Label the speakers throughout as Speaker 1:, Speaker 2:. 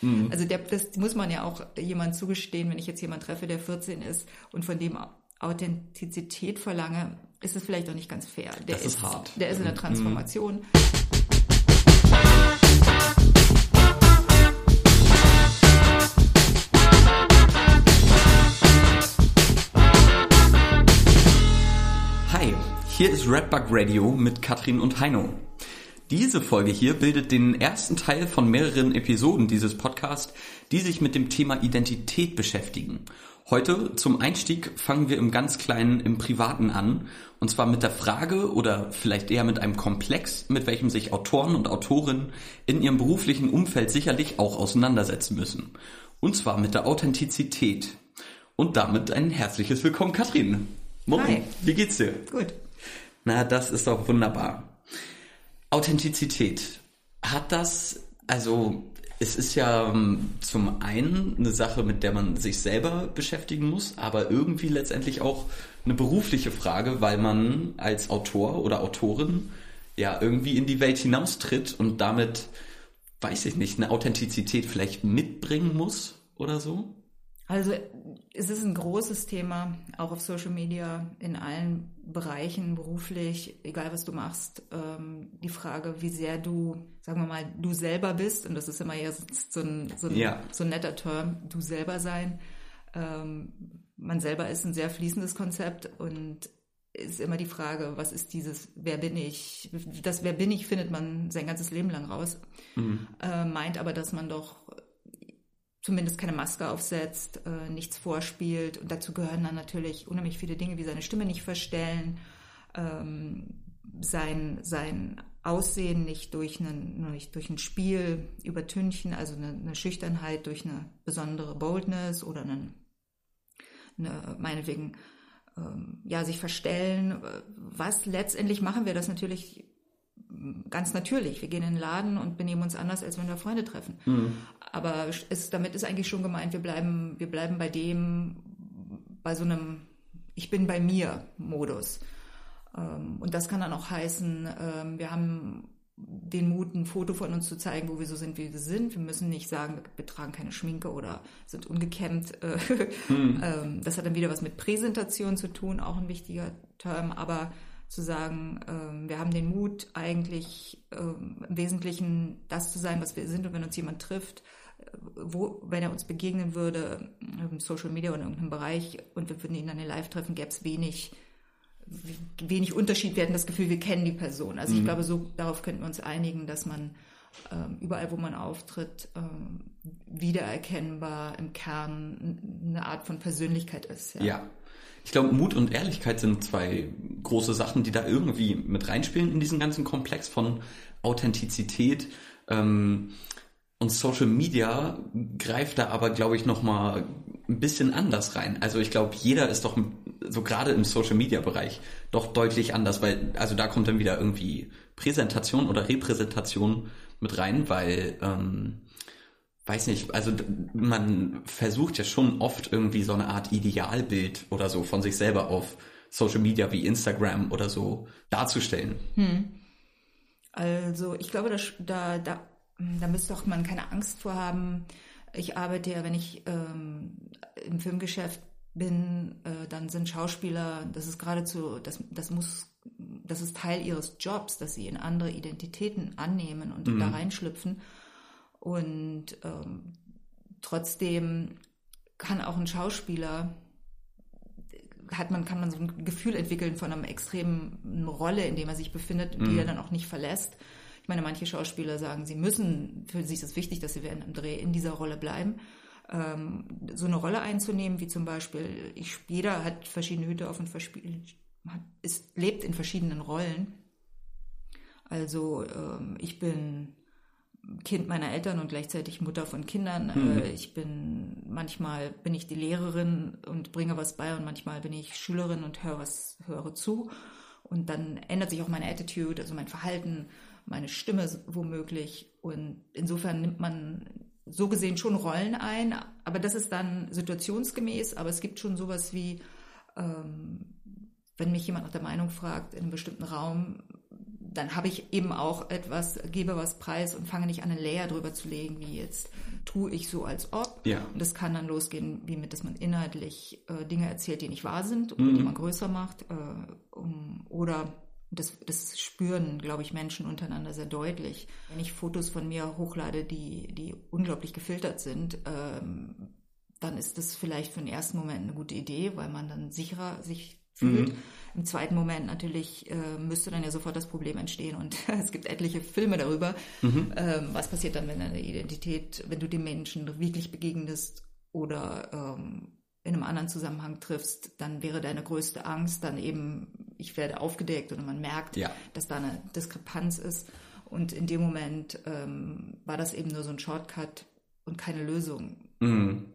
Speaker 1: Mhm. Also der, das muss man ja auch jemand zugestehen, wenn ich jetzt jemanden treffe, der 14 ist und von dem Authentizität verlange, ist es vielleicht auch nicht ganz fair. Der
Speaker 2: das ist, ist hart.
Speaker 1: Der ist in der mhm. Transformation. Mhm.
Speaker 2: Hi, hier ist Redbug Radio mit Katrin und Heino. Diese Folge hier bildet den ersten Teil von mehreren Episoden dieses Podcasts, die sich mit dem Thema Identität beschäftigen. Heute zum Einstieg fangen wir im ganz kleinen, im Privaten an. Und zwar mit der Frage oder vielleicht eher mit einem Komplex, mit welchem sich Autoren und Autorinnen in ihrem beruflichen Umfeld sicherlich auch auseinandersetzen müssen. Und zwar mit der Authentizität. Und damit ein herzliches Willkommen, Katrin.
Speaker 1: Hi.
Speaker 2: Wie geht's dir?
Speaker 1: Gut.
Speaker 2: Na, das ist doch wunderbar. Authentizität. Hat das, also es ist ja ähm, zum einen eine Sache, mit der man sich selber beschäftigen muss, aber irgendwie letztendlich auch eine berufliche Frage, weil man als Autor oder Autorin ja irgendwie in die Welt hinaustritt und damit, weiß ich nicht, eine Authentizität vielleicht mitbringen muss oder so?
Speaker 1: Also es ist ein großes Thema, auch auf Social Media, in allen Bereichen, beruflich, egal was du machst. Ähm, die Frage, wie sehr du, sagen wir mal, du selber bist, und das ist immer ja so ein, so ein, ja. so ein netter Term, du selber sein. Ähm, man selber ist ein sehr fließendes Konzept und ist immer die Frage, was ist dieses, wer bin ich? Das Wer bin ich findet man sein ganzes Leben lang raus. Mhm. Äh, meint aber, dass man doch zumindest keine Maske aufsetzt, äh, nichts vorspielt. Und dazu gehören dann natürlich unheimlich viele Dinge wie seine Stimme nicht verstellen, ähm, sein, sein Aussehen nicht durch, einen, nicht durch ein Spiel übertünchen, also eine, eine Schüchternheit durch eine besondere Boldness oder einen, eine, meinetwegen ähm, ja, sich verstellen. Was letztendlich machen wir das natürlich ganz natürlich. Wir gehen in den Laden und benehmen uns anders, als wenn wir Freunde treffen. Mhm. Aber es, damit ist eigentlich schon gemeint, wir bleiben, wir bleiben bei dem, bei so einem Ich bin bei mir Modus. Ähm, und das kann dann auch heißen, ähm, wir haben den Mut, ein Foto von uns zu zeigen, wo wir so sind, wie wir sind. Wir müssen nicht sagen, wir tragen keine Schminke oder sind ungekämmt. Hm. Das hat dann wieder was mit Präsentation zu tun, auch ein wichtiger Term. Aber zu sagen, ähm, wir haben den Mut, eigentlich ähm, im Wesentlichen das zu sein, was wir sind. Und wenn uns jemand trifft, äh, wo, wenn er uns begegnen würde, im Social Media oder in irgendeinem Bereich, und wir würden ihn dann in Live treffen, gäbe es wenig, wenig Unterschied. Wir hätten das Gefühl, wir kennen die Person. Also mhm. ich glaube, so darauf könnten wir uns einigen, dass man ähm, überall, wo man auftritt, ähm, wiedererkennbar im Kern eine Art von Persönlichkeit ist.
Speaker 2: Ja. ja. Ich glaube, Mut und Ehrlichkeit sind zwei große Sachen, die da irgendwie mit reinspielen in diesen ganzen Komplex von Authentizität. Ähm, und Social Media greift da aber, glaube ich, nochmal ein bisschen anders rein. Also ich glaube, jeder ist doch so gerade im Social Media Bereich doch deutlich anders, weil, also da kommt dann wieder irgendwie Präsentation oder Repräsentation mit rein, weil ähm, weiß nicht, also man versucht ja schon oft irgendwie so eine Art Idealbild oder so von sich selber auf Social Media wie Instagram oder so darzustellen. Hm.
Speaker 1: Also ich glaube, da, da, da, da müsste doch man keine Angst vor haben. Ich arbeite ja, wenn ich ähm, im Filmgeschäft bin, äh, dann sind Schauspieler, das ist geradezu, das, das muss, das ist Teil ihres Jobs, dass sie in andere Identitäten annehmen und mhm. da reinschlüpfen. Und ähm, trotzdem kann auch ein Schauspieler hat man, kann man so ein Gefühl entwickeln von einer extremen Rolle, in der er sich befindet, mhm. die er dann auch nicht verlässt. Ich meine, manche Schauspieler sagen, sie müssen, für sie ist es wichtig, dass sie während dem Dreh in dieser Rolle bleiben. Ähm, so eine Rolle einzunehmen, wie zum Beispiel, ich, jeder hat verschiedene Hüte auf und hat, ist, lebt in verschiedenen Rollen. Also ähm, ich bin Kind meiner Eltern und gleichzeitig Mutter von Kindern. Mhm. Ich bin, manchmal bin ich die Lehrerin und bringe was bei und manchmal bin ich Schülerin und höre was, höre zu. Und dann ändert sich auch meine Attitude, also mein Verhalten, meine Stimme womöglich. Und insofern nimmt man so gesehen schon Rollen ein, aber das ist dann situationsgemäß, aber es gibt schon sowas wie, ähm, wenn mich jemand nach der Meinung fragt in einem bestimmten Raum, dann habe ich eben auch etwas, gebe was preis und fange nicht an, eine Layer drüber zu legen, wie jetzt tue ich so, als ob.
Speaker 2: Ja.
Speaker 1: Und das kann dann losgehen, wie mit, dass man inhaltlich äh, Dinge erzählt, die nicht wahr sind oder die man größer macht. Äh, um, oder das, das spüren, glaube ich, Menschen untereinander sehr deutlich. Wenn ich Fotos von mir hochlade, die, die unglaublich gefiltert sind, ähm, dann ist das vielleicht für den ersten Moment eine gute Idee, weil man dann sicherer sich fühlt. Im zweiten Moment natürlich äh, müsste dann ja sofort das Problem entstehen und es gibt etliche Filme darüber. Ähm, was passiert dann, wenn deine Identität, wenn du dem Menschen wirklich begegnest oder ähm, in einem anderen Zusammenhang triffst, dann wäre deine größte Angst dann eben, ich werde aufgedeckt oder man merkt,
Speaker 2: Ja.
Speaker 1: dass da eine Diskrepanz ist. Und in dem Moment ähm, war das eben nur so ein Shortcut und keine Lösung.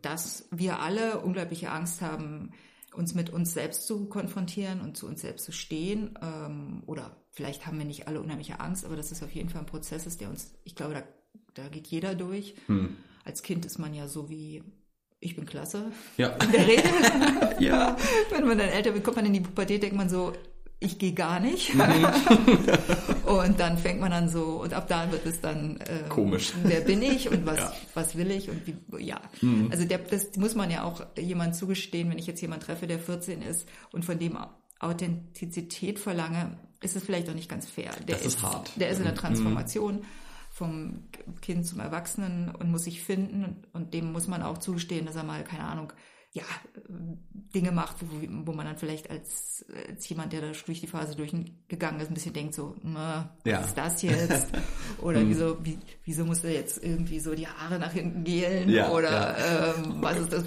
Speaker 1: Dass wir alle unglaubliche Angst haben, uns mit uns selbst zu konfrontieren und zu uns selbst zu stehen. Ähm, oder vielleicht haben wir nicht alle unheimliche Angst, aber dass es auf jeden Fall ein Prozess ist, der uns, ich glaube, da, da geht jeder durch. Als Kind ist man ja so wie, ich bin klasse.
Speaker 2: Ja.
Speaker 1: In der Regel.
Speaker 2: Ja.
Speaker 1: Wenn man dann älter wird, kommt man in die Pubertät, denkt man so, ich gehe gar nicht. und dann fängt man an so, und ab da wird es dann ähm,
Speaker 2: Komisch.
Speaker 1: Wer bin ich und was,
Speaker 2: Ja.
Speaker 1: was will ich und wie, ja. Also der, das muss man ja auch jemand zugestehen, wenn ich jetzt jemanden treffe, der 14 ist und von dem Authentizität verlange, ist es vielleicht auch nicht ganz fair. Der
Speaker 2: Das ist hart.
Speaker 1: Der ist in der Transformation vom Kind zum Erwachsenen und muss sich finden und, und dem muss man auch zugestehen, dass er mal, keine Ahnung, ja, Dinge macht, wo, wo man dann vielleicht als, als jemand, der da durch die Phase durchgegangen ist, ein bisschen denkt so, na, was
Speaker 2: Ja.
Speaker 1: ist das jetzt? Oder wieso, wie, wieso muss er jetzt irgendwie so die Haare nach hinten gelen?
Speaker 2: Ja,
Speaker 1: Oder Ähm, was ist das?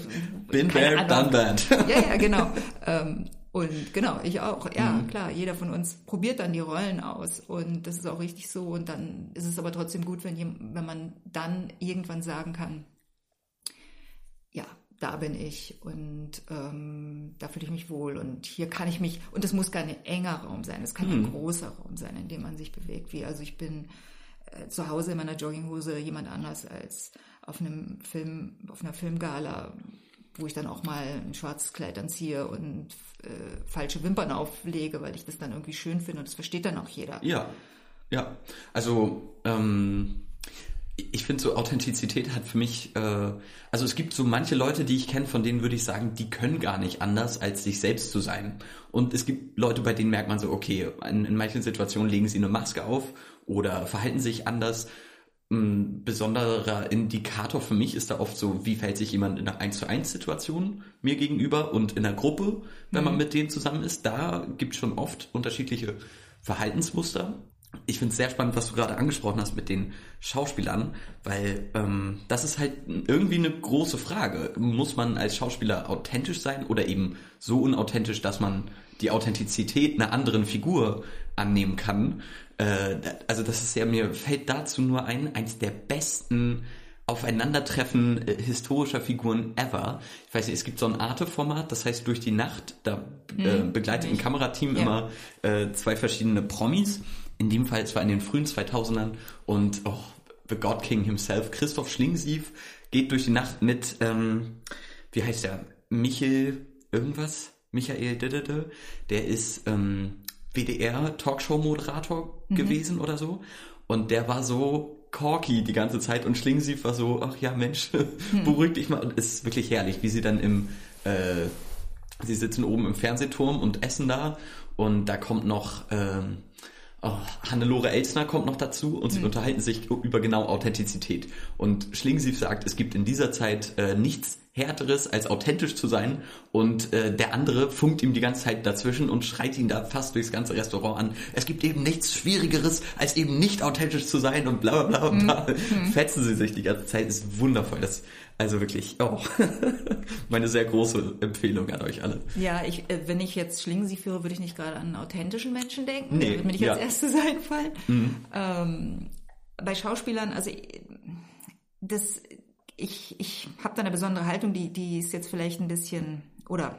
Speaker 1: Keine
Speaker 2: there, done that.
Speaker 1: Ja, ja, genau. ähm, und genau, ich auch. Ja,
Speaker 2: Mhm.
Speaker 1: klar, jeder von uns probiert dann die Rollen aus und das ist auch richtig so. Und dann ist es aber trotzdem gut, wenn, wenn man dann irgendwann sagen kann, ja, da bin ich und ähm, da fühle ich mich wohl und hier kann ich mich, und es muss gar ein enger Raum sein, es kann ein großer Raum sein, in dem man sich bewegt. Wie, also ich bin äh, zu Hause in meiner Jogginghose jemand anders als auf einem Film, auf einer Filmgala, wo ich dann auch mal ein schwarzes Kleid anziehe und äh, falsche Wimpern auflege, weil ich das dann irgendwie schön finde und das versteht dann auch jeder.
Speaker 2: Ja, ja. Also ähm, ich finde so Authentizität hat für mich, äh, also es gibt so manche Leute, die ich kenne, von denen würde ich sagen, die können gar nicht anders, als sich selbst zu sein. Und es gibt Leute, bei denen merkt man so, okay, in, in manchen Situationen legen sie eine Maske auf oder verhalten sich anders. Ein besonderer Indikator für mich ist da oft so, wie verhält sich jemand in einer 1 zu 1 Situation mir gegenüber und in der Gruppe, wenn man mit denen zusammen ist. Da gibt es schon oft unterschiedliche Verhaltensmuster. Ich finde es sehr spannend, was du gerade angesprochen hast mit den Schauspielern, weil ähm, das ist halt irgendwie eine große Frage. Muss man als Schauspieler authentisch sein oder eben so unauthentisch, dass man die Authentizität einer anderen Figur annehmen kann? Äh, also das ist ja, mir fällt dazu nur ein, eins der besten Aufeinandertreffen äh, historischer Figuren ever. Ich weiß nicht, es gibt so ein Arte-Format, das heißt Durch die Nacht, da äh, begleitet ein Kamerateam
Speaker 1: Ja.
Speaker 2: immer äh, zwei verschiedene Promis. In dem Fall zwar in den frühen 2000ern und oh, The God King himself, Christoph Schlingensief, geht durch die Nacht mit, ähm, wie heißt der, Michel irgendwas? Michael Didede, der ist ähm, WDR-Talkshow-Moderator gewesen oder so. Und der war so corky die ganze Zeit und Schlingensief war so, ach ja Mensch, beruhig dich mal. Und es ist wirklich herrlich, wie sie dann im, äh, sie sitzen oben im Fernsehturm und essen da und da kommt noch, ähm, Oh, Hannelore Elsner kommt noch dazu und sie unterhalten sich über genau Authentizität. Und Schlingensief sagt, es gibt in dieser Zeit äh, nichts Härteres, als authentisch zu sein. Und äh, der andere funkt ihm die ganze Zeit dazwischen und schreit ihn da fast durchs ganze Restaurant an. Es gibt eben nichts Schwierigeres, als eben nicht authentisch zu sein und bla bla bla. bla. Fetzen sie sich die ganze Zeit. ist wundervoll. Das, also wirklich, oh, meine sehr große Empfehlung an euch alle.
Speaker 1: Ja, ich, äh, wenn ich jetzt Schlingensief führe, würde ich nicht gerade an authentischen Menschen denken.
Speaker 2: Nee,
Speaker 1: wird mir nicht
Speaker 2: ja.
Speaker 1: als erstes einfallen. Ähm, bei Schauspielern, also äh, das, ich, ich habe da eine besondere Haltung, die, die ist jetzt vielleicht ein bisschen, oder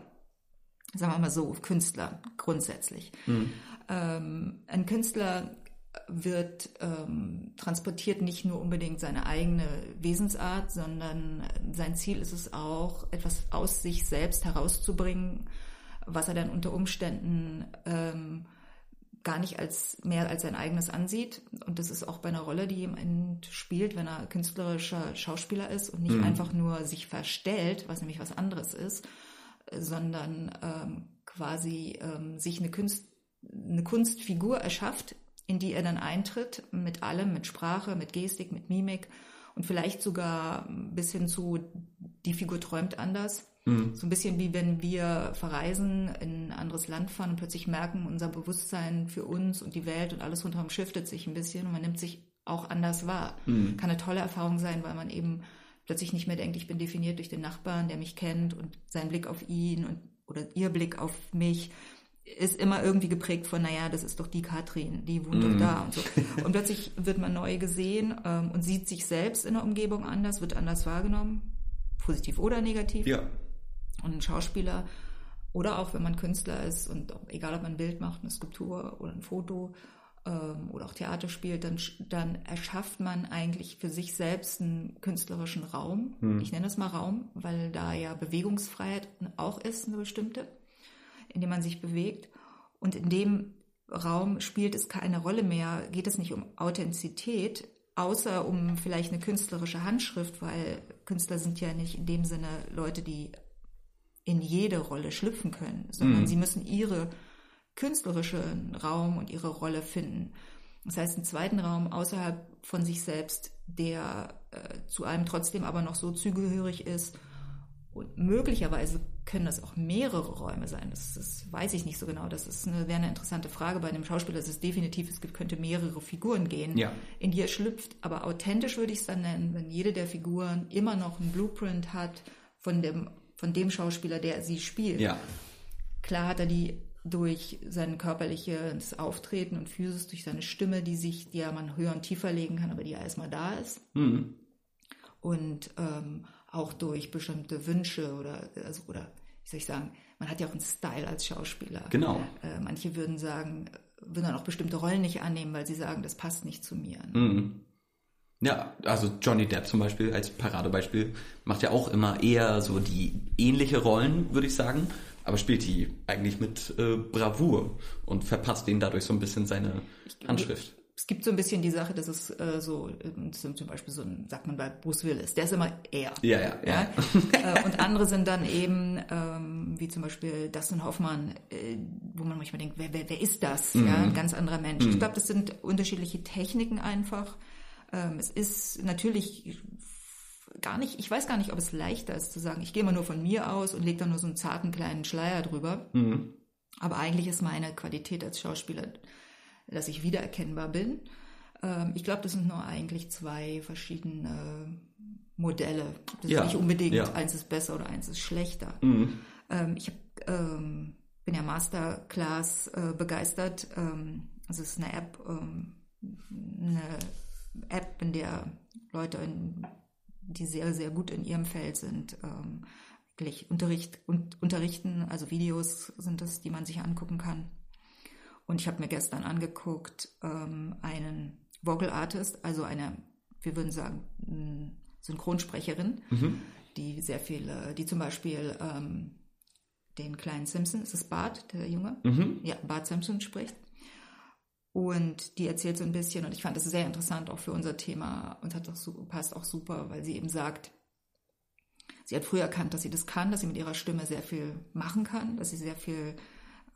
Speaker 1: sagen wir mal so, Künstler grundsätzlich. Ähm, ein Künstler wird ähm, transportiert nicht nur unbedingt seine eigene Wesensart, sondern sein Ziel ist es auch, etwas aus sich selbst herauszubringen, was er dann unter Umständen ähm, gar nicht als mehr als sein eigenes ansieht. Und das ist auch bei einer Rolle, die jemand spielt, wenn er künstlerischer Schauspieler ist und nicht mhm. einfach nur sich verstellt, was nämlich was anderes ist, sondern ähm, quasi ähm, sich eine, Kunst, eine Kunstfigur erschafft, in die er dann eintritt, mit allem, mit Sprache, mit Gestik, mit Mimik und vielleicht sogar bis hin zu, die Figur träumt anders. Mhm. So ein bisschen wie wenn wir verreisen, in ein anderes Land fahren und plötzlich merken, unser Bewusstsein für uns und die Welt und alles rundherum shiftet sich ein bisschen und man nimmt sich auch anders wahr. Mhm. Kann eine tolle Erfahrung sein, weil man eben plötzlich nicht mehr denkt, ich bin definiert durch den Nachbarn, der mich kennt und sein Blick auf ihn und oder ihr Blick auf mich ist immer irgendwie geprägt von, naja, das ist doch die Katrin, die wohnt mm. doch da und so. Und plötzlich wird man neu gesehen ähm, und sieht sich selbst in der Umgebung anders, wird anders wahrgenommen, positiv oder negativ.
Speaker 2: Ja.
Speaker 1: Und ein Schauspieler oder auch wenn man Künstler ist und egal ob man ein Bild macht, eine Skulptur oder ein Foto ähm, oder auch Theater spielt, dann, dann erschafft man eigentlich für sich selbst einen künstlerischen Raum. Mm. Ich nenne das mal Raum, weil da ja Bewegungsfreiheit auch ist, eine bestimmte in dem man sich bewegt. Und in dem Raum spielt es keine Rolle mehr, geht es nicht um Authentizität, außer um vielleicht eine künstlerische Handschrift, weil Künstler sind ja nicht in dem Sinne Leute, die in jede Rolle schlüpfen können, sondern mhm. sie müssen ihre künstlerischen Raum und ihre Rolle finden. Das heißt, einen zweiten Raum außerhalb von sich selbst, der äh, zu einem trotzdem aber noch so zugehörig ist und möglicherweise können das auch mehrere Räume sein. Das, das weiß ich nicht so genau. Das ist eine, wäre eine interessante Frage bei einem Schauspieler. Es ist definitiv, es gibt, könnte mehrere Figuren gehen,
Speaker 2: ja.
Speaker 1: in die er schlüpft. Aber authentisch würde ich es dann nennen, wenn jede der Figuren immer noch einen Blueprint hat von dem, von dem Schauspieler, der sie spielt.
Speaker 2: Ja.
Speaker 1: Klar hat er die durch sein körperliches Auftreten und Physis, durch seine Stimme, die sich, die ja man höher und tiefer legen kann, aber die ja erstmal da ist.
Speaker 2: Mhm.
Speaker 1: Und ähm, auch durch bestimmte Wünsche oder, also, oder wie soll ich sagen, man hat ja auch einen Style als Schauspieler.
Speaker 2: Genau.
Speaker 1: Äh, manche würden sagen, würden dann auch bestimmte Rollen nicht annehmen, weil sie sagen, das passt nicht zu mir.
Speaker 2: Mhm. Ja, also Johnny Depp zum Beispiel als Paradebeispiel macht ja auch immer eher so die ähnliche Rollen, würde ich sagen, aber spielt die eigentlich mit äh, Bravour und verpasst denen dadurch so ein bisschen seine Handschrift
Speaker 1: es gibt so ein bisschen die Sache, dass es äh, so, äh, zum Beispiel so ein, sagt man bei Bruce Willis, der ist immer er.
Speaker 2: Ja, ja, ja.
Speaker 1: ja? Äh, und andere sind dann eben, ähm, wie zum Beispiel Dustin Hoffmann, äh, wo man manchmal denkt, wer, wer, wer ist das? Mhm. Ja, ein ganz anderer Mensch. Mhm. Ich glaube, das sind unterschiedliche Techniken einfach. Ähm, es ist natürlich gar nicht, ich weiß gar nicht, ob es leichter ist zu sagen, ich gehe mal nur von mir aus und lege da nur so einen zarten kleinen Schleier drüber.
Speaker 2: Mhm.
Speaker 1: Aber eigentlich ist meine Qualität als Schauspieler dass ich wiedererkennbar bin. Ähm, ich glaube, das sind nur eigentlich zwei verschiedene Modelle. Das ja, ist nicht unbedingt, ja. eins ist besser oder eins ist schlechter.
Speaker 2: Mhm.
Speaker 1: Ähm, ich hab, bin ja Masterclass äh, begeistert. Also es ist eine App, eine App, in der Leute, in, die sehr, sehr gut in ihrem Feld sind, ähm, wirklich Unterricht, und, unterrichten. Also Videos sind das, die man sich angucken kann. Und ich habe mir gestern angeguckt, ähm, einen Vocal Artist, also eine, wir würden sagen, Synchronsprecherin,
Speaker 2: mhm.
Speaker 1: die sehr viele, die zum Beispiel ähm, den kleinen Simpson, ist es Bart, der Junge?
Speaker 2: Mhm.
Speaker 1: Ja, Bart Simpson spricht. Und die erzählt so ein bisschen, und ich fand das sehr interessant auch für unser Thema und hat auch, passt auch super, weil sie eben sagt, sie hat früher erkannt, dass sie das kann, dass sie mit ihrer Stimme sehr viel machen kann, dass sie sehr viel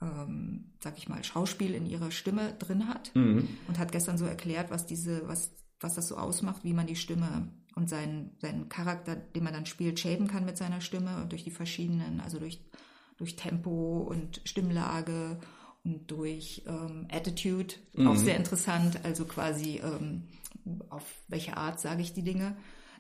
Speaker 1: ähm, sag ich mal, Schauspiel in ihrer Stimme drin hat
Speaker 2: mhm.
Speaker 1: und hat gestern so erklärt, was diese, was, was das so ausmacht, wie man die Stimme und seinen, seinen Charakter, den man dann spielt, schäben kann mit seiner Stimme durch die verschiedenen, also durch, durch Tempo und Stimmlage und durch ähm, Attitude, mhm. auch sehr interessant, also quasi ähm, auf welche Art sage ich die Dinge.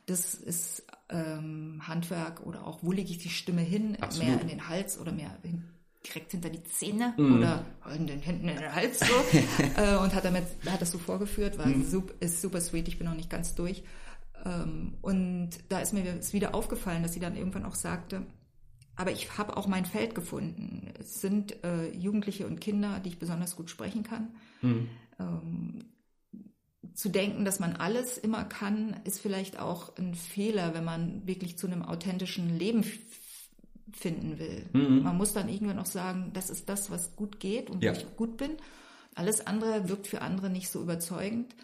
Speaker 1: Das ist ähm, Handwerk oder auch, wo lege ich die Stimme hin, Absolut. mehr in den Hals oder mehr hin, direkt hinter die Zähne mm. oder in den Händen in den Hals so äh, und hat damit hat das so vorgeführt, war mm. super, ist super sweet, ich bin noch nicht ganz durch. Ähm, und da ist mir wieder aufgefallen, dass sie dann irgendwann auch sagte, aber ich habe auch mein Feld gefunden. Es sind äh, Jugendliche und Kinder, die ich besonders gut sprechen kann.
Speaker 2: Mm.
Speaker 1: Ähm, zu denken, dass man alles immer kann, ist vielleicht auch ein Fehler, wenn man wirklich zu einem authentischen Leben finden will.
Speaker 2: Mhm.
Speaker 1: Man muss dann irgendwann auch sagen, das ist das, was gut geht und ja. wo ich gut bin. Alles andere wirkt für andere nicht so überzeugend.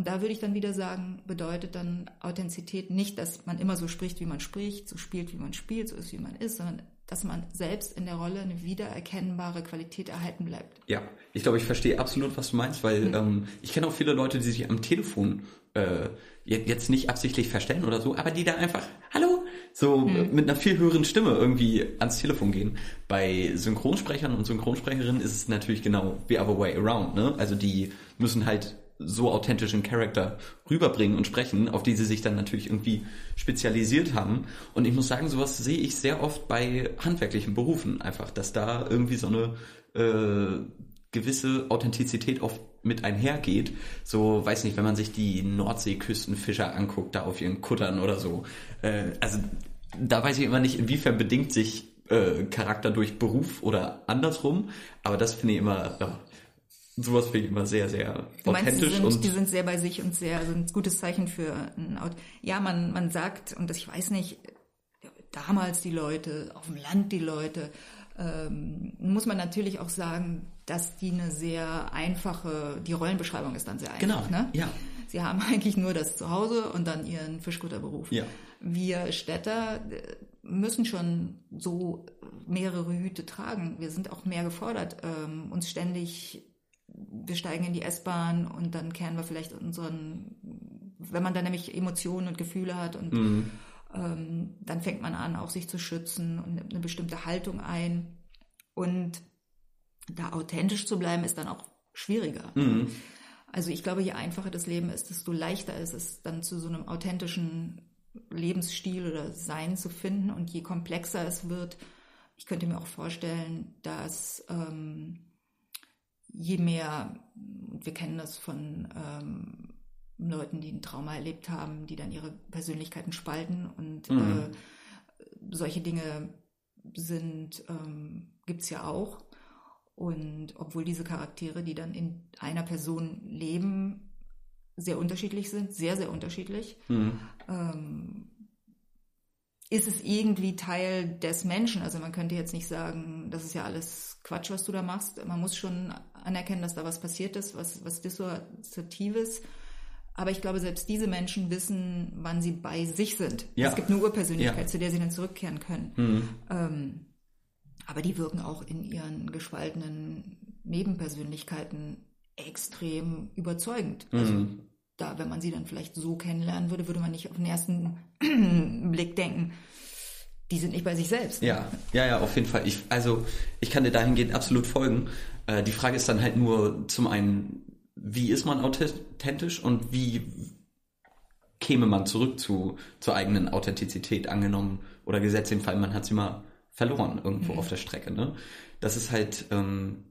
Speaker 1: Und da würde ich dann wieder sagen, bedeutet dann Authentizität nicht, dass man immer so spricht, wie man spricht, so spielt, wie man spielt, so ist, wie man ist, sondern dass man selbst in der Rolle eine wiedererkennbare Qualität erhalten bleibt.
Speaker 2: Ja, ich glaube, ich verstehe absolut, was du meinst, weil mhm. ähm, ich kenne auch viele Leute, die sich am Telefon äh, jetzt nicht absichtlich verstellen oder so, aber die da einfach, hallo, so mhm. mit einer viel höheren Stimme irgendwie ans Telefon gehen. Bei Synchronsprechern und Synchronsprecherinnen ist es natürlich genau the other way around, ne? Also die müssen halt so authentischen Charakter rüberbringen und sprechen, auf die sie sich dann natürlich irgendwie spezialisiert haben. Und ich muss sagen, sowas sehe ich sehr oft bei handwerklichen Berufen einfach, dass da irgendwie so eine äh, gewisse Authentizität oft mit einhergeht. So, weiß nicht, wenn man sich die Nordseeküstenfischer anguckt, da auf ihren Kuttern oder so. Äh, also da weiß ich immer nicht, inwiefern bedingt sich äh, Charakter durch Beruf oder andersrum. Aber das finde ich immer, ja, sowas finde ich immer sehr, sehr du meinst, authentisch.
Speaker 1: Die sind, und die sind sehr bei sich und sehr, also ein gutes Zeichen für ein Auto. Ja, man, man sagt, und das, ich weiß nicht, damals die Leute, auf dem Land die Leute, ähm, muss man natürlich auch sagen, dass die eine sehr einfache, die Rollenbeschreibung ist dann sehr einfach.
Speaker 2: Genau, ne? ja.
Speaker 1: Sie haben eigentlich nur das Zuhause und dann ihren Fischgutterberuf.
Speaker 2: Ja.
Speaker 1: Wir Städter äh, müssen schon so mehrere Hüte tragen. Wir sind auch mehr gefordert, ähm, uns ständig wir steigen in die S-Bahn und dann kehren wir vielleicht unseren, wenn man dann nämlich Emotionen und Gefühle hat und mhm. ähm, dann fängt man an, auch sich zu schützen und eine bestimmte Haltung ein. Und da authentisch zu bleiben, ist dann auch schwieriger. Mhm. Also ich glaube, je einfacher das Leben ist, desto leichter ist es dann zu so einem authentischen Lebensstil oder Sein zu finden. Und je komplexer es wird, ich könnte mir auch vorstellen, dass ähm, je mehr, wir kennen das von ähm, Leuten, die ein Trauma erlebt haben, die dann ihre Persönlichkeiten spalten und mhm. äh, solche Dinge sind, ähm, gibt es ja auch. Und obwohl diese Charaktere, die dann in einer Person leben, sehr unterschiedlich sind, sehr, sehr unterschiedlich, mhm. ähm, ist es irgendwie Teil des Menschen. Also man könnte jetzt nicht sagen, das ist ja alles Quatsch, was du da machst. Man muss schon anerkennen, dass da was passiert ist, was, was Dissoziatives. Aber ich glaube, selbst diese Menschen wissen, wann sie bei sich sind. Ja. Es gibt eine Urpersönlichkeit, ja. zu der sie dann zurückkehren können. Mhm. Ähm, aber die wirken auch in ihren gespaltenen Nebenpersönlichkeiten extrem überzeugend. Mhm. Also da, wenn man sie dann vielleicht so kennenlernen würde, würde man nicht auf den ersten Blick denken, die sind nicht bei sich selbst.
Speaker 2: Ja, ja, ja, auf jeden Fall. Ich, also ich kann dir dahingehend absolut folgen. Äh, die Frage ist dann halt nur zum einen, wie ist man authentisch und wie käme man zurück zu zur eigenen Authentizität angenommen oder gesetzt im Fall, man hat sie mal verloren irgendwo mhm. auf der Strecke. Ne? Das ist halt, ähm,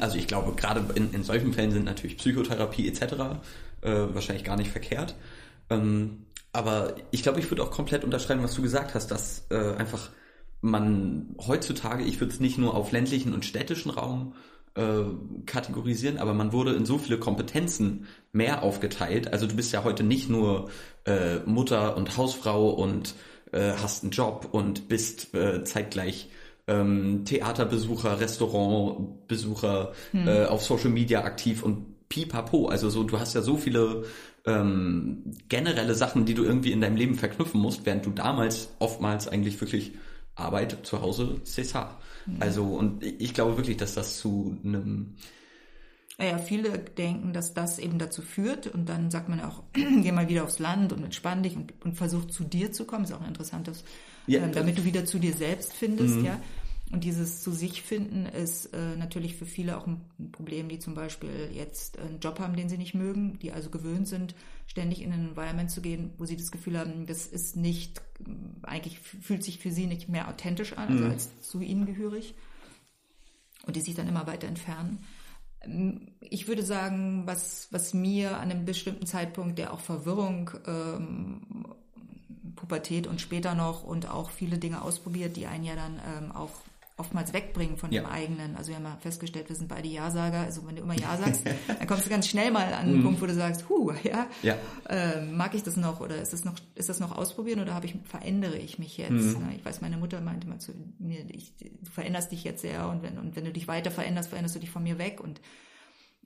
Speaker 2: also ich glaube, gerade in, in solchen Fällen sind natürlich Psychotherapie etc. Äh, wahrscheinlich gar nicht verkehrt. Ähm, aber ich glaube, ich würde auch komplett unterschreiben, was du gesagt hast, dass äh, einfach man heutzutage, ich würde es nicht nur auf ländlichen und städtischen Raum äh, kategorisieren, aber man wurde in so viele Kompetenzen mehr aufgeteilt. Also du bist ja heute nicht nur äh, Mutter und Hausfrau und äh, hast einen Job und bist äh, zeitgleich ähm, Theaterbesucher, Restaurantbesucher, hm. äh, auf Social Media aktiv und pipapo. Also so, du hast ja so viele ähm, generelle Sachen, die du irgendwie in deinem Leben verknüpfen musst, während du damals oftmals eigentlich wirklich Arbeit zu Hause César. Also, und ich glaube wirklich, dass das zu einem
Speaker 1: naja, viele denken, dass das eben dazu führt und dann sagt man auch, geh mal wieder aufs Land und entspann dich und, und versuch zu dir zu kommen. Ist auch ein interessantes, ja, äh, damit du wieder zu dir selbst findest, mhm. ja. Und dieses zu sich finden ist äh, natürlich für viele auch ein, Problem, die zum Beispiel jetzt einen Job haben, den sie nicht mögen, die also gewöhnt sind, ständig in ein Environment zu gehen, wo sie das Gefühl haben, das ist nicht, eigentlich fühlt sich für sie nicht mehr authentisch an, also mhm. als zu ihnen gehörig. Und die sich dann immer weiter entfernen. Ähm, ich würde sagen, was, was mir an einem bestimmten Zeitpunkt, der auch Verwirrung ähm, Pubertät und später noch und auch viele Dinge ausprobiert, die einen ja dann ähm, auch oftmals wegbringen von ja. dem eigenen. Also wir haben ja festgestellt, wir sind beide Ja-Sager. Also wenn du immer Ja sagst, dann kommst du ganz schnell mal an den mm. Punkt, wo du sagst, huh, ja,
Speaker 2: ja.
Speaker 1: Äh, mag ich das noch oder ist das noch, ist das noch ausprobieren oder habe ich, verändere ich mich jetzt? Mm. Ich weiß, meine Mutter meinte mal zu mir, ich, du veränderst dich jetzt sehr und wenn, und wenn du dich weiter veränderst, veränderst du dich von mir weg und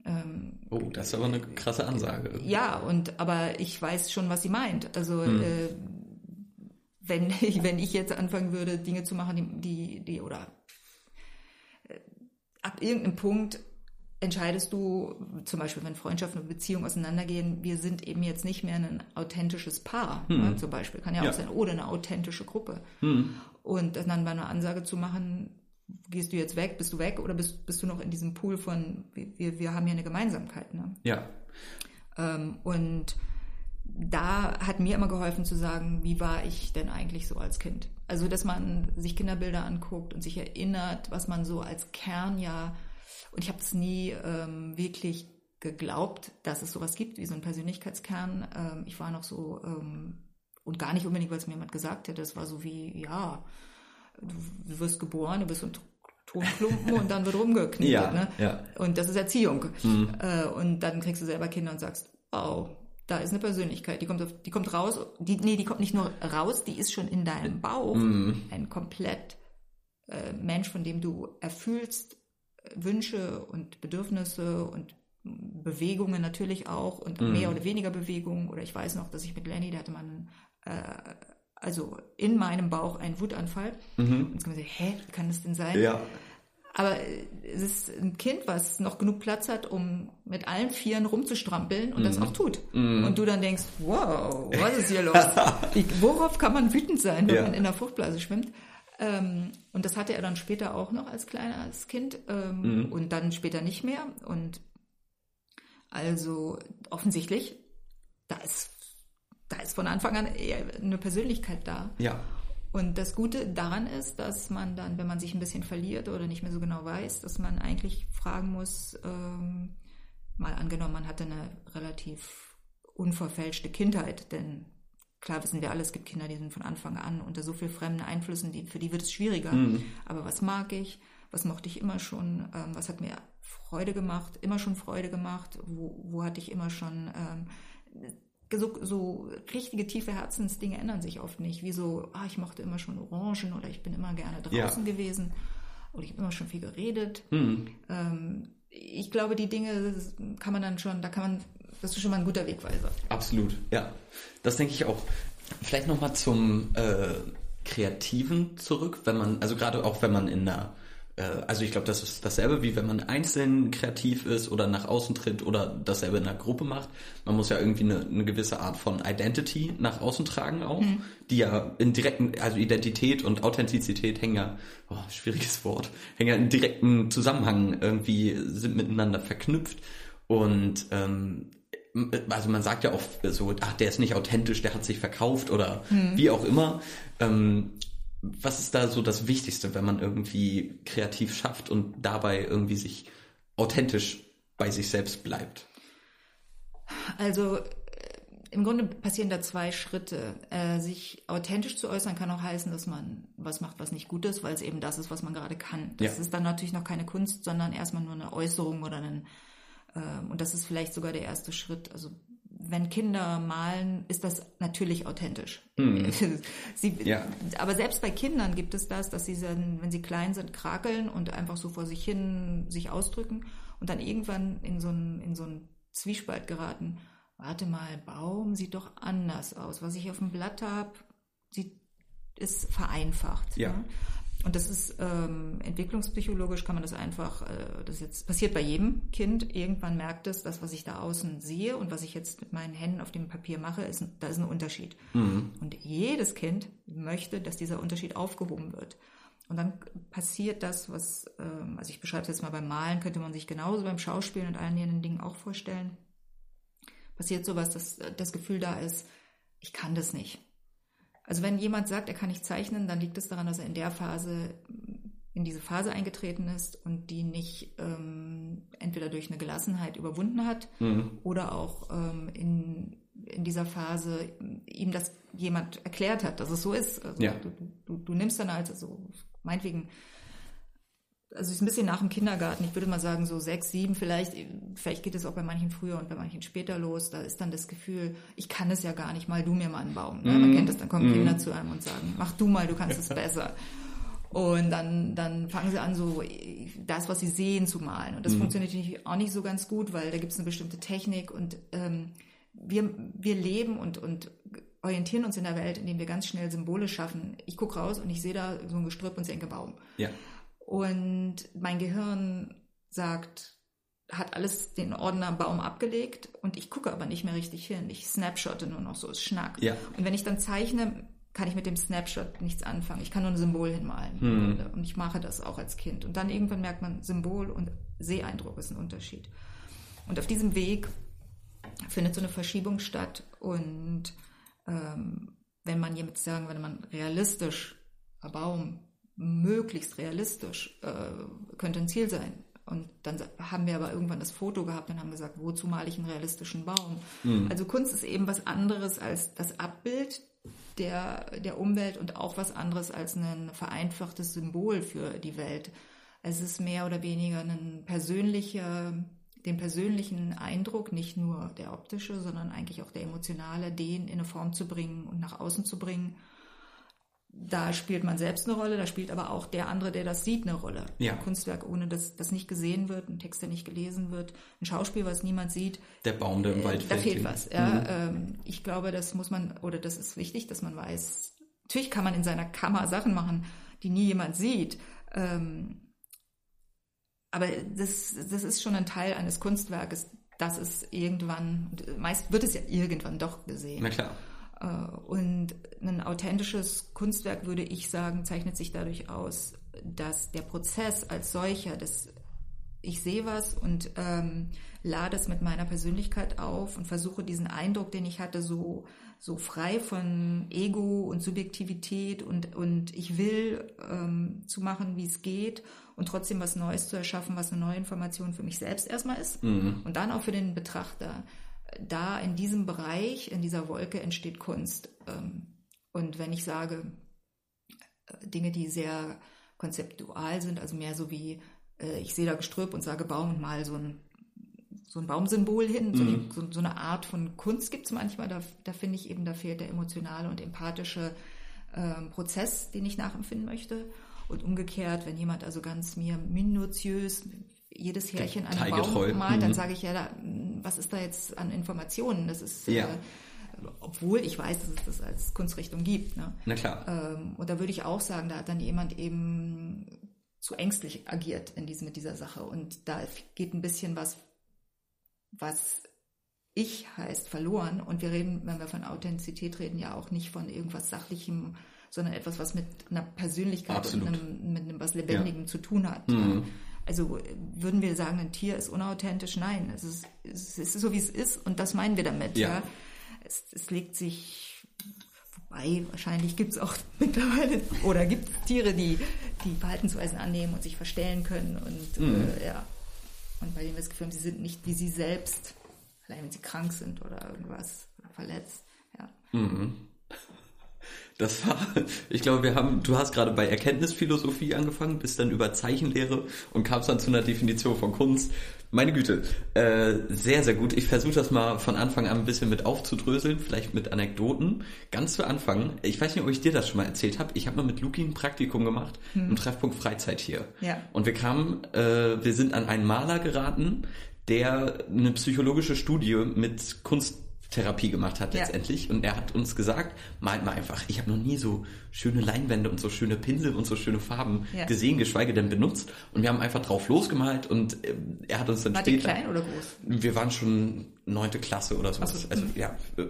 Speaker 1: Ähm,
Speaker 2: oh, das ist aber eine krasse Ansage.
Speaker 1: Ja, und aber ich weiß schon, was sie meint. Also hm. äh, wenn ich, wenn ich jetzt anfangen würde, Dinge zu machen, die, die, die oder ab irgendeinem Punkt entscheidest du, zum Beispiel wenn Freundschaften und Beziehungen auseinandergehen, wir sind eben jetzt nicht mehr ein authentisches Paar, hm. ne, zum Beispiel, kann ja, ja, auch sein, oder eine authentische Gruppe. Hm. Und dann mal eine Ansage zu machen, gehst du jetzt weg, bist du weg oder bist, bist du noch in diesem Pool von, wir, wir haben ja eine Gemeinsamkeit. Ne?
Speaker 2: Ja.
Speaker 1: Ähm, und da hat mir immer geholfen zu sagen, wie war ich denn eigentlich so als Kind? Also, dass man sich Kinderbilder anguckt und sich erinnert, was man so als Kern ja und ich habe es nie ähm, wirklich geglaubt, dass es sowas gibt wie so einen Persönlichkeitskern. Ähm, ich war noch so, ähm, und gar nicht unbedingt, weil es mir jemand gesagt hätte, es war so wie, ja, du wirst geboren, du bist ein Tonklumpen und dann wird rumgeknetet.
Speaker 2: Ja,
Speaker 1: ne?
Speaker 2: ja.
Speaker 1: Und das ist Erziehung. Mhm. Äh, und dann kriegst du selber Kinder und sagst, wow, da ist eine Persönlichkeit, die kommt, auf, die kommt raus, die, nee, die kommt nicht nur raus, die ist schon in deinem Bauch, mhm. ein komplett äh, Mensch, von dem du erfüllst, Wünsche und Bedürfnisse und Bewegungen natürlich auch und mhm. mehr oder weniger Bewegungen. Oder ich weiß noch, dass ich mit Lenny, der hatte man äh, also in meinem Bauch einen Wutanfall. Mhm. Und jetzt kann man sagen, hä, wie kann das denn sein?
Speaker 2: Ja.
Speaker 1: Aber es ist ein Kind, was noch genug Platz hat, um mit allen Vieren rumzustrampeln und mhm. das auch tut. Mhm. Und du dann denkst, wow, was ist hier los? Worauf kann man wütend sein, wenn ja. man in der Fruchtblase schwimmt? Ähm, und das hatte er dann später auch noch als kleines Kind ähm, mhm. und dann später nicht mehr. Und also offensichtlich, da ist, da ist von Anfang an eher eine Persönlichkeit da.
Speaker 2: Ja.
Speaker 1: Und das Gute daran ist, dass man dann, wenn man sich ein bisschen verliert oder nicht mehr so genau weiß, dass man eigentlich fragen muss, ähm, mal angenommen, man hatte eine relativ unverfälschte Kindheit, denn klar wissen wir alle, es gibt Kinder, die sind von Anfang an unter so viel fremden Einflüssen, die, für die wird es schwieriger. Mhm. Aber was mag ich? Was mochte ich immer schon? Ähm, was hat mir Freude gemacht? Immer schon Freude gemacht? Wo, wo hatte ich immer schon ähm, so, so richtige tiefe Herzensdinge ändern sich oft nicht. Wie so, ah, ich mochte immer schon Orangen oder ich bin immer gerne draußen ja. gewesen oder ich habe immer schon viel geredet. Mhm. Ähm, ich glaube, die Dinge kann man dann schon, da kann man das ist schon mal ein guter Wegweiser.
Speaker 2: Absolut, ja. Das denke ich auch. Vielleicht nochmal zum äh, Kreativen zurück, wenn man, also gerade auch wenn man in einer, also ich glaube, das ist dasselbe, wie wenn man einzeln kreativ ist oder nach außen tritt oder dasselbe in einer Gruppe macht. Man muss ja irgendwie eine, eine gewisse Art von Identity nach außen tragen auch, mhm. die ja in direkten, also Identität und Authentizität hängen ja, oh, schwieriges Wort, hängen ja in direkten Zusammenhang irgendwie, sind miteinander verknüpft. Und ähm, also man sagt ja oft so, ach, der ist nicht authentisch, der hat sich verkauft oder hm. wie auch immer. Ähm, was ist da so das Wichtigste, wenn man irgendwie kreativ schafft und dabei irgendwie sich authentisch bei sich selbst bleibt?
Speaker 1: Also äh, im Grunde passieren da zwei Schritte. Äh, sich authentisch zu äußern kann auch heißen, dass man was macht, was nicht gut ist, weil es eben das ist, was man gerade kann. Das ja. ist dann natürlich noch keine Kunst, sondern erstmal nur eine Äußerung oder ein ähm, und das ist vielleicht sogar der erste Schritt. Also wenn Kinder malen, ist das natürlich authentisch. Mm. sie, ja. Aber selbst bei Kindern gibt es das, dass sie, wenn sie klein sind, krakeln und einfach so vor sich hin sich ausdrücken und dann irgendwann in so einen, in so einen Zwiespalt geraten. Warte mal, Baum sieht doch anders aus. Was ich auf dem Blatt habe, sieht ist vereinfacht.
Speaker 2: Ja. Ne?
Speaker 1: Und das ist ähm, entwicklungspsychologisch kann man das einfach, äh, das jetzt passiert bei jedem Kind. Irgendwann merkt es, dass was ich da außen sehe und was ich jetzt mit meinen Händen auf dem Papier mache, ist, da ist ein Unterschied. Mhm. Und jedes Kind möchte, dass dieser Unterschied aufgehoben wird. Und dann passiert das, was, ähm, also ich beschreibe es jetzt mal beim Malen, könnte man sich genauso beim Schauspielen und allen den Dingen auch vorstellen. Passiert sowas, dass das Gefühl da ist, ich kann das nicht also wenn jemand sagt, er kann nicht zeichnen, dann liegt es daran, dass er in der Phase in diese Phase eingetreten ist und die nicht ähm, entweder durch eine Gelassenheit überwunden hat mhm. oder auch ähm, in, in dieser Phase ihm das jemand erklärt hat, dass es so ist. Also
Speaker 2: ja.
Speaker 1: du, du, du nimmst dann halt so, meinetwegen also es ist ein bisschen nach dem Kindergarten. Ich würde mal sagen, so sechs, sieben vielleicht. Vielleicht geht es auch bei manchen früher und bei manchen später los. Da ist dann das Gefühl, ich kann es ja gar nicht mal, du mir mal einen Baum. Ne? Man mhm. kennt das, dann kommen mm. Kinder zu einem und sagen, mach du mal, du kannst es besser. Und dann, dann fangen sie an, so das, was sie sehen, zu malen. Und das mhm. funktioniert natürlich auch nicht so ganz gut, weil da gibt es eine bestimmte Technik und ähm, wir, wir leben und, und orientieren uns in der Welt, indem wir ganz schnell Symbole schaffen. Ich gucke raus und ich sehe da so ein Gestrüpp und denke Baum.
Speaker 2: Ja.
Speaker 1: Und mein Gehirn sagt, hat alles den Ordner Baum abgelegt und ich gucke aber nicht mehr richtig hin. Ich snapshotte nur noch so, ist Schnack.
Speaker 2: Ja.
Speaker 1: Und wenn ich dann zeichne, kann ich mit dem Snapshot nichts anfangen. Ich kann nur ein Symbol hinmalen.
Speaker 2: Hm.
Speaker 1: Und ich mache das auch als Kind. Und dann irgendwann merkt man, Symbol und Seeeindruck ist ein Unterschied. Und auf diesem Weg findet so eine Verschiebung statt. Und ähm, wenn man jetzt sagen, wenn man realistisch, Baum, möglichst realistisch, äh, könnte ein Ziel sein. Und dann haben wir aber irgendwann das Foto gehabt und haben gesagt, wozu male ich einen realistischen Baum?
Speaker 2: Mhm.
Speaker 1: Also Kunst ist eben was anderes als das Abbild der, der Umwelt und auch was anderes als ein vereinfachtes Symbol für die Welt. Es ist mehr oder weniger ein persönlicher, den persönlichen Eindruck, nicht nur der optische, sondern eigentlich auch der emotionale, den in eine Form zu bringen und nach außen zu bringen da spielt man selbst eine Rolle, da spielt aber auch der andere, der das sieht, eine Rolle.
Speaker 2: Ja.
Speaker 1: Ein Kunstwerk, ohne dass das nicht gesehen wird, ein Text, der nicht gelesen wird, ein Schauspiel, was niemand sieht.
Speaker 2: Der Baum, der im Wald
Speaker 1: äh, Da fehlt
Speaker 2: fällt.
Speaker 1: was. Ja, mhm. ähm, ich glaube, das muss man, oder das ist wichtig, dass man weiß, natürlich kann man in seiner Kammer Sachen machen, die nie jemand sieht. Ähm, aber das, das ist schon ein Teil eines Kunstwerkes, das ist irgendwann, meist wird es ja irgendwann doch gesehen.
Speaker 2: Na klar.
Speaker 1: Äh, und ein authentisches Kunstwerk, würde ich sagen, zeichnet sich dadurch aus, dass der Prozess als solcher, dass ich sehe was und ähm, lade es mit meiner Persönlichkeit auf und versuche diesen Eindruck, den ich hatte, so, so frei von Ego und Subjektivität und, und ich will ähm, zu machen, wie es geht und trotzdem was Neues zu erschaffen, was eine neue Information für mich selbst erstmal ist
Speaker 2: mhm.
Speaker 1: und dann auch für den Betrachter da in diesem Bereich, in dieser Wolke entsteht Kunst. Ähm, und wenn ich sage, äh, Dinge, die sehr konzeptual sind, also mehr so wie, äh, ich sehe da Gestrüpp und sage Baum und mal so ein, so ein Baumsymbol hin, so,
Speaker 2: Mhm.
Speaker 1: so, so eine Art von Kunst gibt es manchmal, da, da finde ich eben, da fehlt der emotionale und empathische ähm, Prozess, den ich nachempfinden möchte. Und umgekehrt, wenn jemand also ganz mir minutiös jedes Härchen an einem. Baum malt, dann
Speaker 2: Mhm.
Speaker 1: sage ich ja, da, was ist da jetzt an Informationen? Das ist,
Speaker 2: Ja.
Speaker 1: äh, obwohl ich weiß, dass es das als Kunstrichtung gibt. Ne?
Speaker 2: Na klar.
Speaker 1: Ähm, und da würde ich auch sagen, da hat dann jemand eben zu ängstlich agiert in diesem, mit dieser Sache. Und da geht ein bisschen was, was ich heißt, verloren. Und wir reden, wenn wir von Authentizität reden, ja auch nicht von irgendwas Sachlichem, sondern etwas, was mit einer Persönlichkeit
Speaker 2: Absolut.
Speaker 1: und einem, mit einem was Lebendigem zu tun hat.
Speaker 2: Mhm.
Speaker 1: Also würden wir sagen, ein Tier ist unauthentisch? Nein, es ist, es ist so, wie es ist und das meinen wir damit.
Speaker 2: Ja.
Speaker 1: Ja. Es, es legt sich, wobei wahrscheinlich gibt es auch mittlerweile, oder gibt es Tiere, die die Verhaltensweisen annehmen und sich verstellen können und
Speaker 2: Mhm.
Speaker 1: äh, ja. Und bei denen wir das Gefühl haben, sie sind nicht wie sie selbst, allein wenn sie krank sind oder irgendwas oder verletzt. Ja.
Speaker 2: Mhm. Das war, ich glaube, wir haben, du hast gerade bei Erkenntnisphilosophie angefangen, bist dann über Zeichenlehre und kamst dann zu einer Definition von Kunst. Meine Güte, äh, sehr, sehr gut. Ich versuche das mal von Anfang an ein bisschen mit aufzudröseln, vielleicht mit Anekdoten. Ganz zu Anfang, ich weiß nicht, ob ich dir das schon mal erzählt habe, ich habe mal mit Luki ein Praktikum gemacht im Treffpunkt Freizeit hier.
Speaker 1: Ja.
Speaker 2: Und wir kamen, äh, wir sind an einen Maler geraten, der eine psychologische Studie mit Kunsttherapie gemacht hat
Speaker 1: Ja.
Speaker 2: letztendlich. Und er hat uns gesagt, malt mal einfach, ich habe noch nie so schöne Leinwände und so schöne Pinsel und so schöne Farben
Speaker 1: Ja.
Speaker 2: gesehen, geschweige denn benutzt. Und wir haben einfach drauf losgemalt und äh, er hat uns dann
Speaker 1: ihr
Speaker 2: später...
Speaker 1: klein oder groß?
Speaker 2: Wir waren schon neunte Klasse oder sowas.
Speaker 1: So.
Speaker 2: Also ja, äh,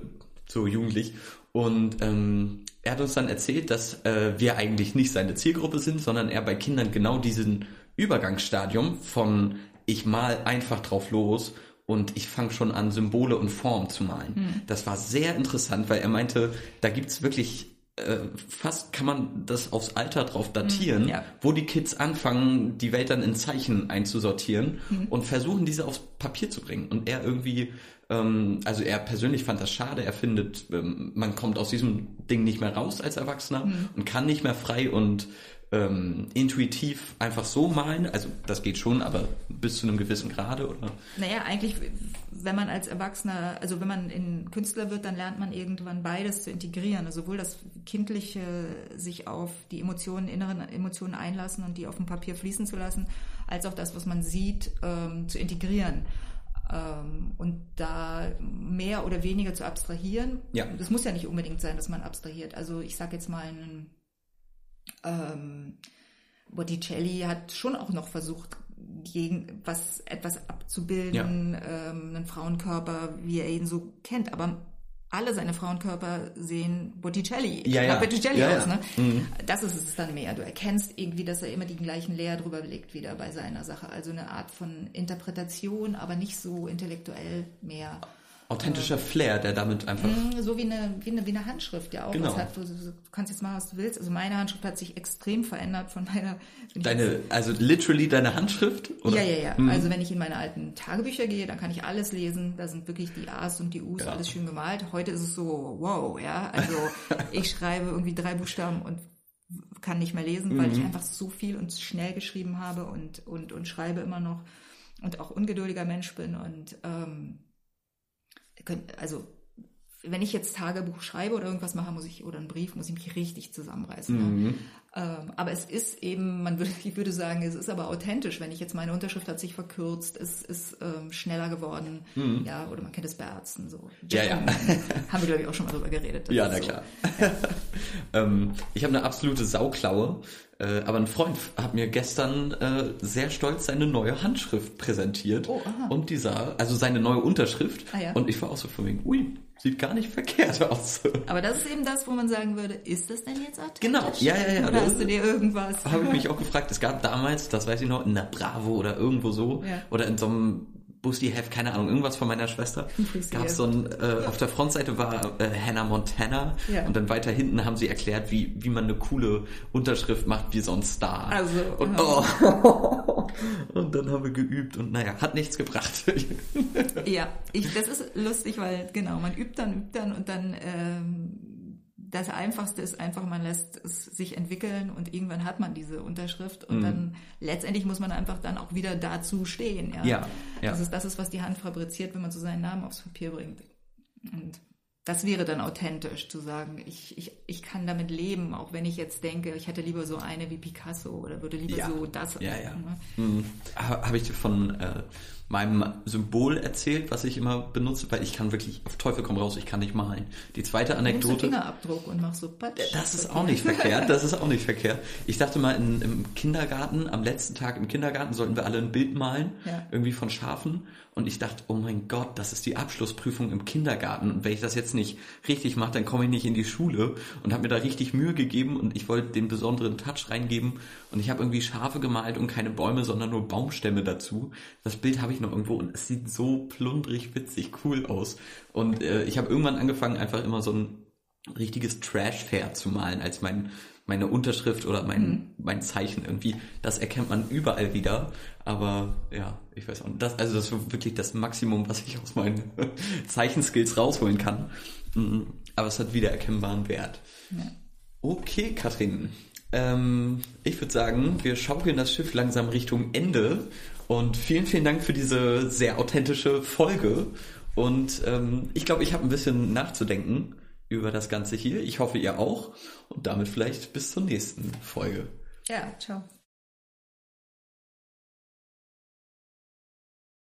Speaker 2: so jugendlich. Und ähm, er hat uns dann erzählt, dass äh, wir eigentlich nicht seine Zielgruppe sind, sondern er bei Kindern genau diesen Übergangsstadium von ich mal einfach drauf los und ich fange schon an, Symbole und Formen zu malen.
Speaker 1: Hm.
Speaker 2: Das war sehr interessant, weil er meinte, da gibt's wirklich äh, fast kann man das aufs Alter drauf datieren,
Speaker 1: Hm, ja.
Speaker 2: wo die Kids anfangen, die Welt dann in Zeichen einzusortieren
Speaker 1: Hm.
Speaker 2: und versuchen, diese aufs Papier zu bringen. Und er irgendwie Ähm, also er persönlich fand das schade. Er findet, ähm, man kommt aus diesem Ding nicht mehr raus als Erwachsener mhm. und kann nicht mehr frei und ähm, intuitiv einfach so malen. Also das geht schon, aber bis zu einem gewissen Grade, oder?
Speaker 1: Naja, eigentlich, wenn man als Erwachsener, also wenn man in Künstler wird, dann lernt man irgendwann beides zu integrieren. Also sowohl das Kindliche, sich auf die Emotionen, inneren Emotionen einlassen und die auf dem Papier fließen zu lassen, als auch das, was man sieht, ähm, zu integrieren ähm, und da mehr oder weniger zu abstrahieren. Ja. Das muss ja nicht unbedingt sein, dass man abstrahiert. Also ich sage jetzt mal einen ähm, Botticelli hat schon auch noch versucht, gegen was etwas abzubilden, ja. ähm, einen Frauenkörper, wie er ihn so kennt. Aber alle seine Frauenkörper sehen Botticelli,
Speaker 2: ja, ja.
Speaker 1: Botticelli
Speaker 2: ja,
Speaker 1: aus. Ne? Mhm. Das ist es dann mehr. Du erkennst irgendwie, dass er immer die gleichen Leer drüber legt wieder bei seiner Sache. Also eine Art von Interpretation, aber nicht so intellektuell mehr
Speaker 2: authentischer Flair, der damit einfach.
Speaker 1: Mm, so wie eine, wie eine, wie eine Handschrift, ja auch. Genau. Hat, du, du, kannst jetzt machen, was du willst. Also meine Handschrift hat sich extrem verändert von meiner.
Speaker 2: Deine, also literally deine Handschrift?
Speaker 1: Oder? Ja, ja, ja. Mhm. Also wenn ich in meine alten Tagebücher gehe, dann kann ich alles lesen. Da sind wirklich die A's und die U's, ja. alles schön gemalt. Heute ist es so, wow, ja. Also ich schreibe irgendwie drei Buchstaben und kann nicht mehr lesen, weil mhm. ich einfach so viel und schnell geschrieben habe und, und, und schreibe immer noch und auch ungeduldiger Mensch bin und ähm, also wenn ich jetzt Tagebuch schreibe oder irgendwas mache, muss ich, oder einen Brief, muss ich mich richtig zusammenreißen. Mhm. Ne? Ähm, aber es ist eben, man würde, ich würde sagen, es ist aber authentisch, wenn ich jetzt meine Unterschrift hat sich verkürzt, es ist ähm, schneller geworden, mhm. ja, oder man kennt es bei Ärzten so.
Speaker 2: Ja, ja.
Speaker 1: Haben wir, glaube ich, auch schon mal drüber geredet.
Speaker 2: Ja, na so. klar. ähm, ich habe eine absolute Sauklaue, äh, aber ein Freund hat mir gestern äh, sehr stolz seine neue Handschrift präsentiert. Oh, aha. Und dieser, also seine neue Unterschrift. Ah, ja. Und ich war auch so von wegen, ui, Sieht gar nicht verkehrt aus.
Speaker 1: Aber das ist eben das, wo man sagen würde, ist das denn jetzt authentisch?
Speaker 2: Genau, ja, ja, ja.
Speaker 1: Oder hast du dir irgendwas?
Speaker 2: Habe ich mich auch gefragt. Es gab damals, das weiß ich noch, in der Bravo oder irgendwo so, ja. oder in so einem Busty Heft, keine Ahnung, irgendwas von meiner Schwester. Gab so ein, äh, auf der Frontseite war äh, Hannah Montana ja. und dann weiter hinten haben sie erklärt, wie, wie man eine coole Unterschrift macht wie so ein Star.
Speaker 1: Also,
Speaker 2: und, oh. und dann haben wir geübt und naja, hat nichts gebracht.
Speaker 1: ja, ich, das ist lustig, weil genau, man übt dann, übt dann und dann ähm, das Einfachste ist einfach, man lässt es sich entwickeln und irgendwann hat man diese Unterschrift und mhm. dann letztendlich muss man einfach dann auch wieder dazu stehen. Ja?
Speaker 2: Ja, ja.
Speaker 1: Das ist das ist, was die Hand fabriziert, wenn man so seinen Namen aufs Papier bringt. Und das wäre dann authentisch zu sagen, ich, ich, ich kann damit leben, auch wenn ich jetzt denke, ich hätte lieber so eine wie Picasso oder würde lieber
Speaker 2: ja.
Speaker 1: so das.
Speaker 2: Ja, ja. Ne? Mhm. Habe ich von äh, meinem Symbol erzählt, was ich immer benutze, weil ich kann wirklich auf Teufel komm raus, ich kann nicht malen. Die zweite Anekdote.
Speaker 1: Fingerabdruck und mach so Patsch.
Speaker 2: Das ist auch nicht verkehrt, das ist auch nicht verkehrt. Ich dachte mal in, im Kindergarten, am letzten Tag im Kindergarten sollten wir alle ein Bild malen, ja. irgendwie von Schafen und ich dachte, oh mein Gott, das ist die Abschlussprüfung im Kindergarten. Und wenn ich das jetzt nicht richtig mache, dann komme ich nicht in die Schule. Und habe mir da richtig Mühe gegeben und ich wollte den besonderen Touch reingeben. Und ich habe irgendwie Schafe gemalt und keine Bäume, sondern nur Baumstämme dazu. Das Bild habe ich noch irgendwo und es sieht so plundrig, witzig, cool aus. Und äh, ich habe irgendwann angefangen, einfach immer so ein richtiges Trash-Fair zu malen als mein meine Unterschrift oder mein, mhm. mein Zeichen irgendwie. Das erkennt man überall wieder. Aber ja, ich weiß auch nicht. Das, also das ist wirklich das Maximum, was ich aus meinen Zeichenskills rausholen kann. Mhm. Aber es hat wieder erkennbaren Wert. Ja. Okay, Katrin. Ähm, ich würde sagen, wir schaukeln das Schiff langsam Richtung Ende. Und vielen, vielen Dank für diese sehr authentische Folge. Und ähm, ich glaube, ich habe ein bisschen nachzudenken über das Ganze hier. Ich hoffe, ihr auch. Und damit vielleicht bis zur nächsten Folge.
Speaker 1: Ja, ciao.